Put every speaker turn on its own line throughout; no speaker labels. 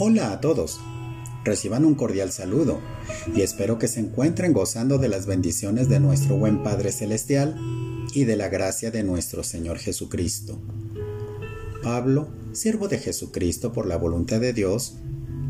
Hola a todos. Reciban un cordial saludo y espero que se encuentren gozando de las bendiciones de nuestro buen Padre Celestial y de la gracia de nuestro Señor Jesucristo. Pablo, siervo de Jesucristo por la voluntad de Dios,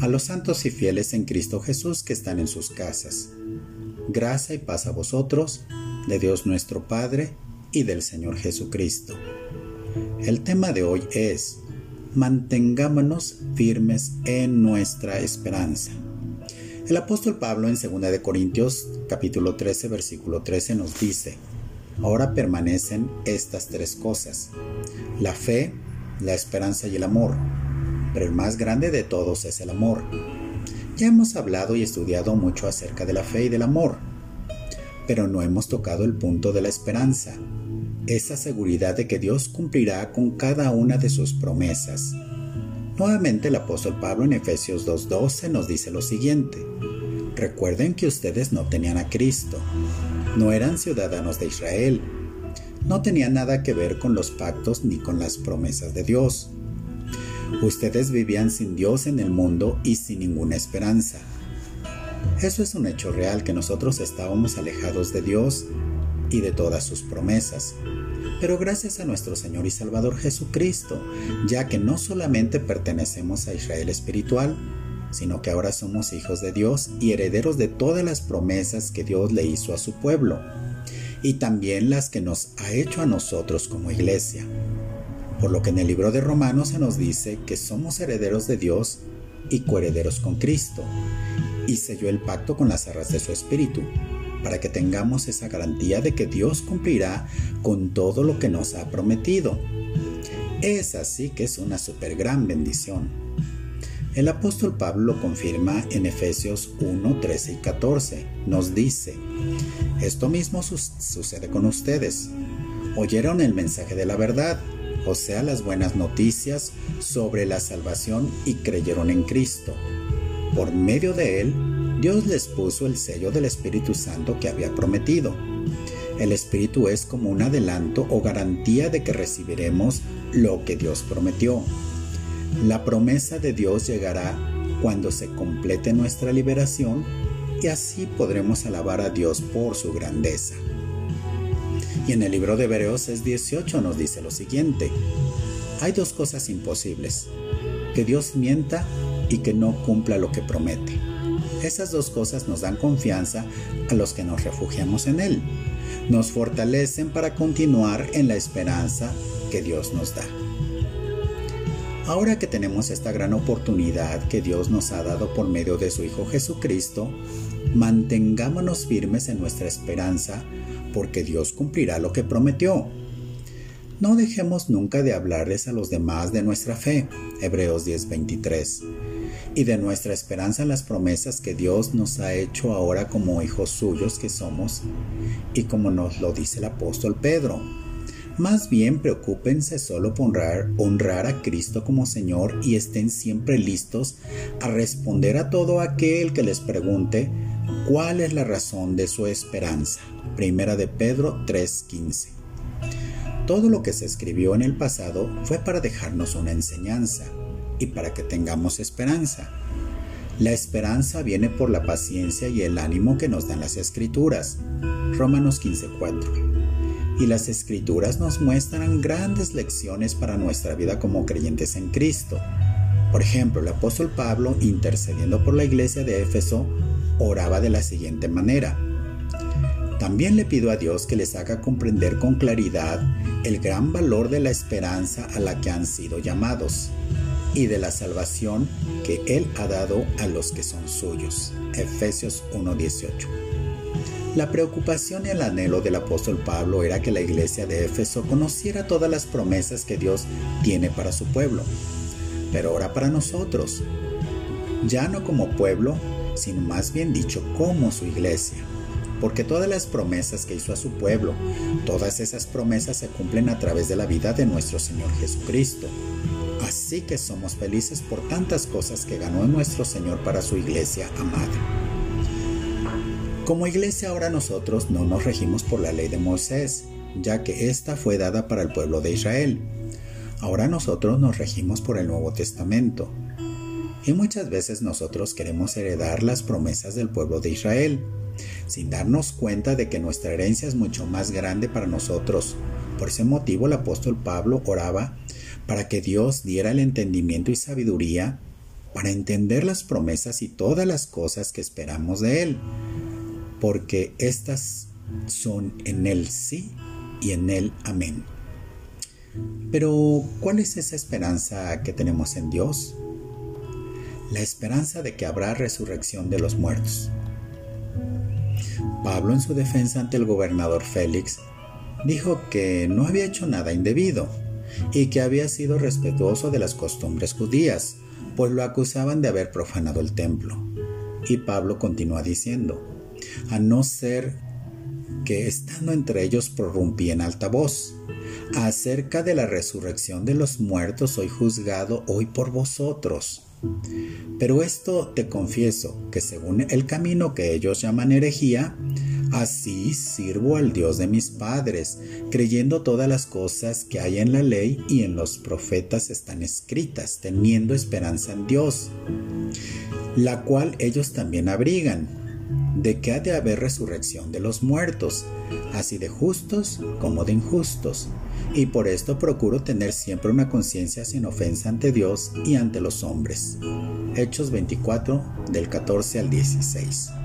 a los santos y fieles en Cristo Jesús que están en sus casas. Gracia y paz a vosotros, de Dios nuestro Padre y del Señor Jesucristo. El tema de hoy es mantengámonos firmes en nuestra esperanza. El apóstol Pablo en 2 de Corintios capítulo 13 versículo 13 nos dice: Ahora permanecen estas tres cosas: la fe, la esperanza y el amor. Pero el más grande de todos es el amor. Ya hemos hablado y estudiado mucho acerca de la fe y del amor, pero no hemos tocado el punto de la esperanza, esa seguridad de que Dios cumplirá con cada una de sus promesas. Nuevamente el apóstol Pablo en Efesios 2.12 nos dice lo siguiente. Recuerden que ustedes no tenían a Cristo, no eran ciudadanos de Israel, no tenían nada que ver con los pactos ni con las promesas de Dios. Ustedes vivían sin Dios en el mundo y sin ninguna esperanza. Eso es un hecho real que nosotros estábamos alejados de Dios y de todas sus promesas. Pero gracias a nuestro Señor y Salvador Jesucristo, ya que no solamente pertenecemos a Israel espiritual, sino que ahora somos hijos de Dios y herederos de todas las promesas que Dios le hizo a su pueblo, y también las que nos ha hecho a nosotros como iglesia. Por lo que en el libro de Romanos se nos dice que somos herederos de Dios y coherederos con Cristo, y selló el pacto con las arras de su espíritu, para que tengamos esa garantía de que Dios cumplirá con todo lo que nos ha prometido. Es así que es una super gran bendición. El apóstol Pablo lo confirma en Efesios 1, 13 y 14. Nos dice, esto mismo sucede con ustedes. Oyeron el mensaje de la verdad, o sea, las buenas noticias sobre la salvación y creyeron en Cristo. Por medio de él, Dios les puso el sello del Espíritu Santo que había prometido. El Espíritu es como un adelanto o garantía de que recibiremos lo que Dios prometió. La promesa de Dios llegará cuando se complete nuestra liberación y así podremos alabar a Dios por su grandeza. Y en el libro de Hebreos 18 nos dice lo siguiente. Hay dos cosas imposibles. Que Dios mienta y que no cumpla lo que promete. Esas dos cosas nos dan confianza a los que nos refugiamos en Él. Nos fortalecen para continuar en la esperanza que Dios nos da. Ahora que tenemos esta gran oportunidad que Dios nos ha dado por medio de su Hijo Jesucristo, mantengámonos firmes en nuestra esperanza porque Dios cumplirá lo que prometió. No dejemos nunca de hablarles a los demás de nuestra fe. Hebreos 10:23 y de nuestra esperanza las promesas que Dios nos ha hecho ahora como hijos suyos que somos y como nos lo dice el apóstol Pedro. Más bien preocúpense solo por honrar, honrar a Cristo como Señor y estén siempre listos a responder a todo aquel que les pregunte cuál es la razón de su esperanza. Primera de Pedro 3:15. Todo lo que se escribió en el pasado fue para dejarnos una enseñanza y para que tengamos esperanza. La esperanza viene por la paciencia y el ánimo que nos dan las escrituras. Romanos 15:4. Y las escrituras nos muestran grandes lecciones para nuestra vida como creyentes en Cristo. Por ejemplo, el apóstol Pablo, intercediendo por la iglesia de Éfeso, oraba de la siguiente manera. También le pido a Dios que les haga comprender con claridad el gran valor de la esperanza a la que han sido llamados y de la salvación que Él ha dado a los que son suyos. Efesios 1:18. La preocupación y el anhelo del apóstol Pablo era que la iglesia de Éfeso conociera todas las promesas que Dios tiene para su pueblo. Pero ahora para nosotros, ya no como pueblo, sino más bien dicho como su iglesia. Porque todas las promesas que hizo a su pueblo, todas esas promesas se cumplen a través de la vida de nuestro Señor Jesucristo. Así que somos felices por tantas cosas que ganó nuestro Señor para su iglesia amada. Como iglesia ahora nosotros no nos regimos por la ley de Moisés, ya que ésta fue dada para el pueblo de Israel. Ahora nosotros nos regimos por el Nuevo Testamento. Y muchas veces nosotros queremos heredar las promesas del pueblo de Israel, sin darnos cuenta de que nuestra herencia es mucho más grande para nosotros. Por ese motivo el apóstol Pablo oraba para que Dios diera el entendimiento y sabiduría para entender las promesas y todas las cosas que esperamos de Él, porque estas son en Él sí y en Él amén. Pero, ¿cuál es esa esperanza que tenemos en Dios? La esperanza de que habrá resurrección de los muertos. Pablo en su defensa ante el gobernador Félix dijo que no había hecho nada indebido y que había sido respetuoso de las costumbres judías, pues lo acusaban de haber profanado el templo. Y Pablo continúa diciendo, a no ser que estando entre ellos prorrumpí en alta voz, acerca de la resurrección de los muertos soy juzgado hoy por vosotros. Pero esto te confieso que según el camino que ellos llaman herejía, así sirvo al Dios de mis padres, creyendo todas las cosas que hay en la ley y en los profetas están escritas, teniendo esperanza en Dios, la cual ellos también abrigan de que ha de haber resurrección de los muertos, así de justos como de injustos, y por esto procuro tener siempre una conciencia sin ofensa ante Dios y ante los hombres. Hechos 24 del 14 al 16.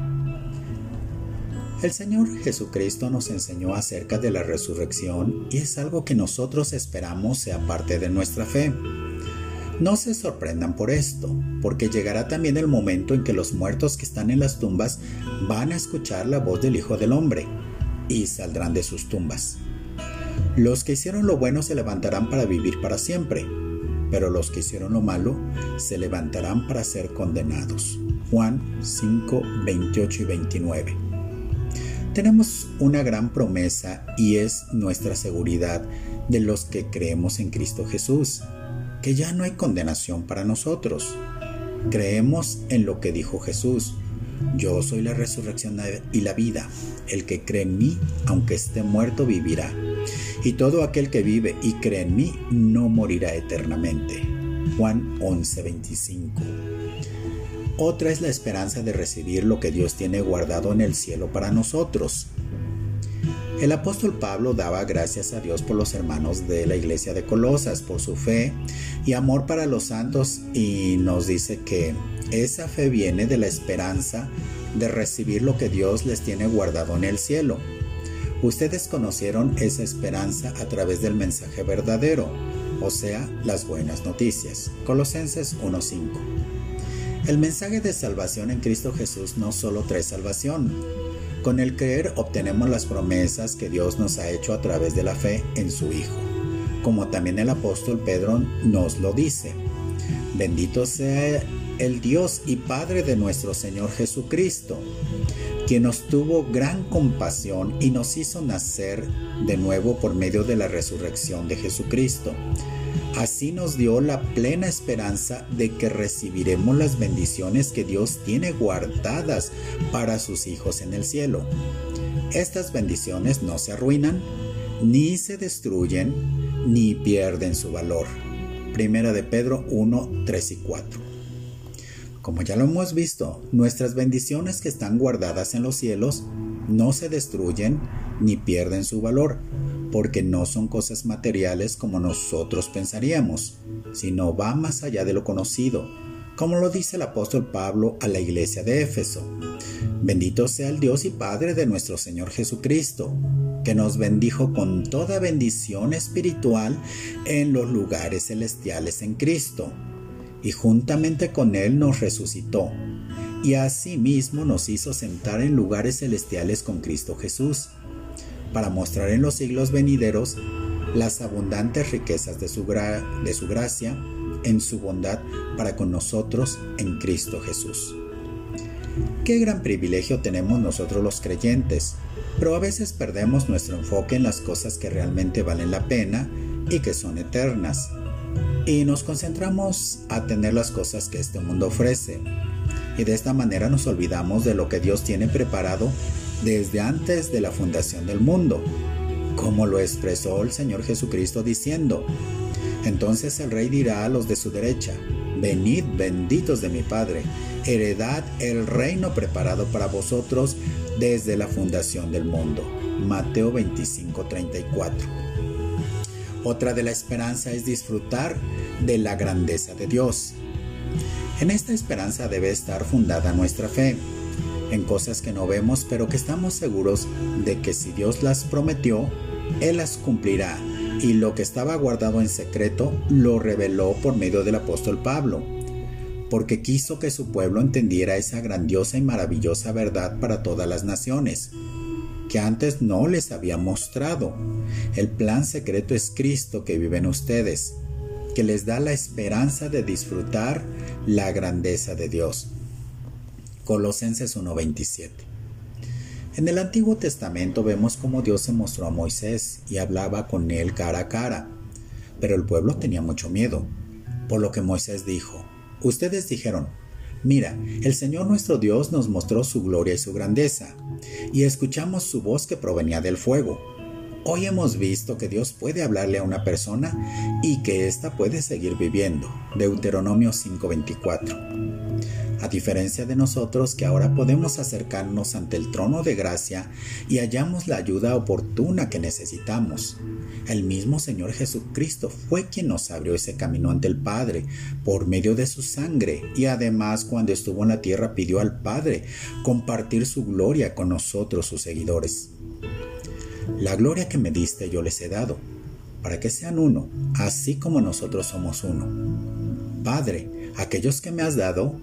El Señor Jesucristo nos enseñó acerca de la resurrección y es algo que nosotros esperamos sea parte de nuestra fe. No se sorprendan por esto, porque llegará también el momento en que los muertos que están en las tumbas van a escuchar la voz del Hijo del Hombre y saldrán de sus tumbas. Los que hicieron lo bueno se levantarán para vivir para siempre, pero los que hicieron lo malo se levantarán para ser condenados. Juan 5, 28 y 29. Tenemos una gran promesa y es nuestra seguridad de los que creemos en Cristo Jesús que ya no hay condenación para nosotros. Creemos en lo que dijo Jesús. Yo soy la resurrección y la vida. El que cree en mí, aunque esté muerto, vivirá. Y todo aquel que vive y cree en mí, no morirá eternamente. Juan 11:25. Otra es la esperanza de recibir lo que Dios tiene guardado en el cielo para nosotros. El apóstol Pablo daba gracias a Dios por los hermanos de la iglesia de Colosas, por su fe y amor para los santos y nos dice que esa fe viene de la esperanza de recibir lo que Dios les tiene guardado en el cielo. Ustedes conocieron esa esperanza a través del mensaje verdadero, o sea, las buenas noticias. Colosenses 1.5. El mensaje de salvación en Cristo Jesús no solo trae salvación, con el creer obtenemos las promesas que Dios nos ha hecho a través de la fe en su Hijo, como también el apóstol Pedro nos lo dice. Bendito sea el Dios y Padre de nuestro Señor Jesucristo, quien nos tuvo gran compasión y nos hizo nacer de nuevo por medio de la resurrección de Jesucristo Así nos dio la plena esperanza de que recibiremos las bendiciones que Dios tiene guardadas para sus hijos en el cielo. Estas bendiciones no se arruinan, ni se destruyen, ni pierden su valor. Primera de Pedro 1, 3 y 4. Como ya lo hemos visto, nuestras bendiciones que están guardadas en los cielos no se destruyen ni pierden su valor, porque no son cosas materiales como nosotros pensaríamos, sino va más allá de lo conocido, como lo dice el apóstol Pablo a la iglesia de Éfeso. Bendito sea el Dios y Padre de nuestro Señor Jesucristo, que nos bendijo con toda bendición espiritual en los lugares celestiales en Cristo, y juntamente con Él nos resucitó, y asimismo nos hizo sentar en lugares celestiales con Cristo Jesús para mostrar en los siglos venideros las abundantes riquezas de su, de su gracia en su bondad para con nosotros en Cristo Jesús. Qué gran privilegio tenemos nosotros los creyentes, pero a veces perdemos nuestro enfoque en las cosas que realmente valen la pena y que son eternas, y nos concentramos a tener las cosas que este mundo ofrece, y de esta manera nos olvidamos de lo que Dios tiene preparado desde antes de la fundación del mundo, como lo expresó el Señor Jesucristo diciendo, entonces el rey dirá a los de su derecha, Venid benditos de mi Padre, heredad el reino preparado para vosotros desde la fundación del mundo. Mateo 25:34. Otra de la esperanza es disfrutar de la grandeza de Dios. En esta esperanza debe estar fundada nuestra fe, en cosas que no vemos pero que estamos seguros de que si Dios las prometió, Él las cumplirá y lo que estaba guardado en secreto lo reveló por medio del apóstol Pablo, porque quiso que su pueblo entendiera esa grandiosa y maravillosa verdad para todas las naciones, que antes no les había mostrado. El plan secreto es Cristo que vive en ustedes, que les da la esperanza de disfrutar la grandeza de Dios. Colosenses 1:27 en el Antiguo Testamento vemos cómo Dios se mostró a Moisés y hablaba con él cara a cara, pero el pueblo tenía mucho miedo, por lo que Moisés dijo, ustedes dijeron, mira, el Señor nuestro Dios nos mostró su gloria y su grandeza, y escuchamos su voz que provenía del fuego. Hoy hemos visto que Dios puede hablarle a una persona y que ésta puede seguir viviendo. Deuteronomio 5:24 a diferencia de nosotros que ahora podemos acercarnos ante el trono de gracia y hallamos la ayuda oportuna que necesitamos. El mismo Señor Jesucristo fue quien nos abrió ese camino ante el Padre por medio de su sangre y además cuando estuvo en la tierra pidió al Padre compartir su gloria con nosotros sus seguidores. La gloria que me diste yo les he dado, para que sean uno, así como nosotros somos uno. Padre, aquellos que me has dado,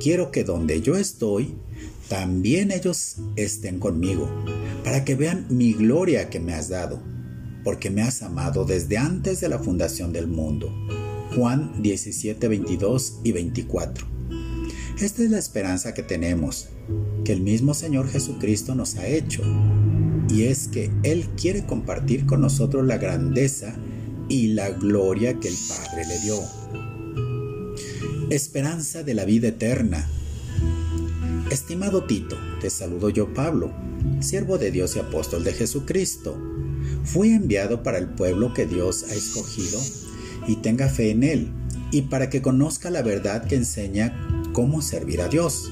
quiero que donde yo estoy, también ellos estén conmigo, para que vean mi gloria que me has dado, porque me has amado desde antes de la fundación del mundo. Juan 17, 22 y 24. Esta es la esperanza que tenemos, que el mismo Señor Jesucristo nos ha hecho, y es que Él quiere compartir con nosotros la grandeza y la gloria que el Padre le dio esperanza de la vida eterna. Estimado Tito, te saludo yo Pablo, siervo de Dios y apóstol de Jesucristo. Fui enviado para el pueblo que Dios ha escogido y tenga fe en él, y para que conozca la verdad que enseña cómo servir a Dios.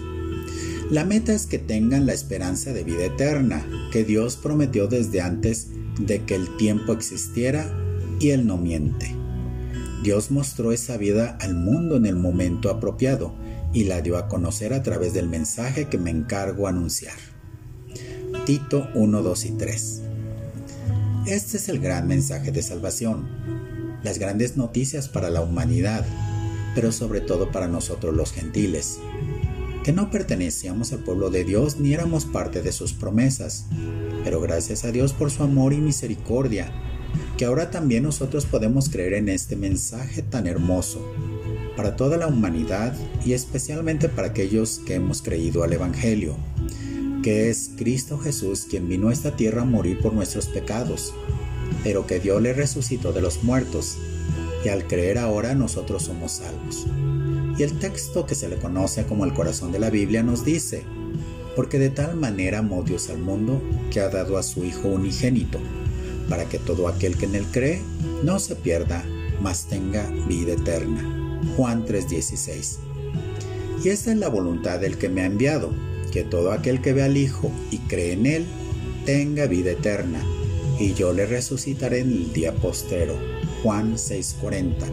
La meta es que tengan la esperanza de vida eterna, que Dios prometió desde antes de que el tiempo existiera y Él no miente. Dios mostró esa vida al mundo en el momento apropiado y la dio a conocer a través del mensaje que me encargo anunciar. Tito 1, 2 y 3. Este es el gran mensaje de salvación, las grandes noticias para la humanidad, pero sobre todo para nosotros los gentiles, que no pertenecíamos al pueblo de Dios ni éramos parte de sus promesas, pero gracias a Dios por su amor y misericordia, que ahora también nosotros podemos creer en este mensaje tan hermoso para toda la humanidad y especialmente para aquellos que hemos creído al Evangelio, que es Cristo Jesús quien vino a esta tierra a morir por nuestros pecados, pero que Dios le resucitó de los muertos, y al creer ahora nosotros somos salvos. Y el texto que se le conoce como el corazón de la Biblia nos dice, porque de tal manera amó Dios al mundo que ha dado a su Hijo unigénito para que todo aquel que en él cree no se pierda, mas tenga vida eterna. Juan 3:16. Y esta es la voluntad del que me ha enviado, que todo aquel que ve al Hijo y cree en él, tenga vida eterna, y yo le resucitaré en el día postero. Juan 6:40.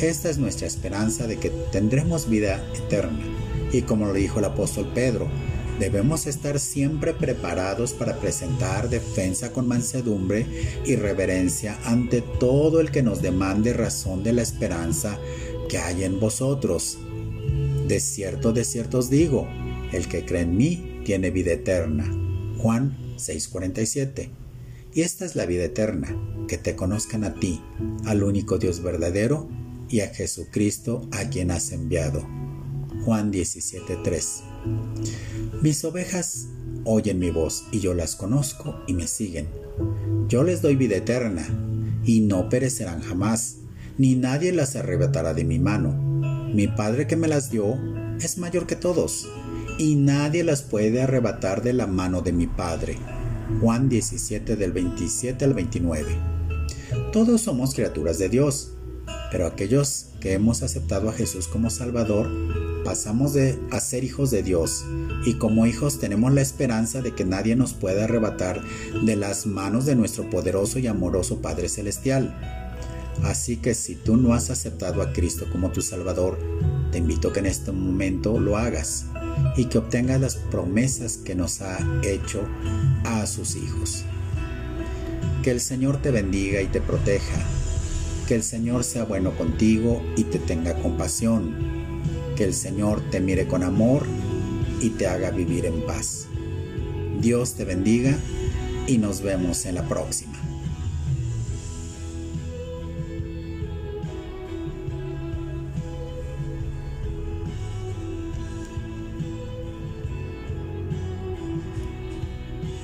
Esta es nuestra esperanza de que tendremos vida eterna. Y como lo dijo el apóstol Pedro, Debemos estar siempre preparados para presentar defensa con mansedumbre y reverencia ante todo el que nos demande razón de la esperanza que hay en vosotros. De cierto, de cierto os digo, el que cree en mí tiene vida eterna. Juan 6:47. Y esta es la vida eterna, que te conozcan a ti, al único Dios verdadero, y a Jesucristo a quien has enviado. Juan 17:3. Mis ovejas oyen mi voz y yo las conozco y me siguen. Yo les doy vida eterna y no perecerán jamás, ni nadie las arrebatará de mi mano. Mi Padre que me las dio es mayor que todos y nadie las puede arrebatar de la mano de mi Padre. Juan 17 del 27 al 29. Todos somos criaturas de Dios Pero aquellos que hemos aceptado a Jesús como Salvador, pasamos de a ser hijos de Dios y como hijos tenemos la esperanza de que nadie nos pueda arrebatar de las manos de nuestro poderoso y amoroso Padre Celestial. Así que si tú no has aceptado a Cristo como tu Salvador, te invito que en este momento lo hagas y que obtengas las promesas que nos ha hecho a sus hijos. Que el Señor te bendiga y te proteja. Que el Señor sea bueno contigo y te tenga compasión. Que el Señor te mire con amor y te haga vivir en paz. Dios te bendiga y nos vemos en la próxima.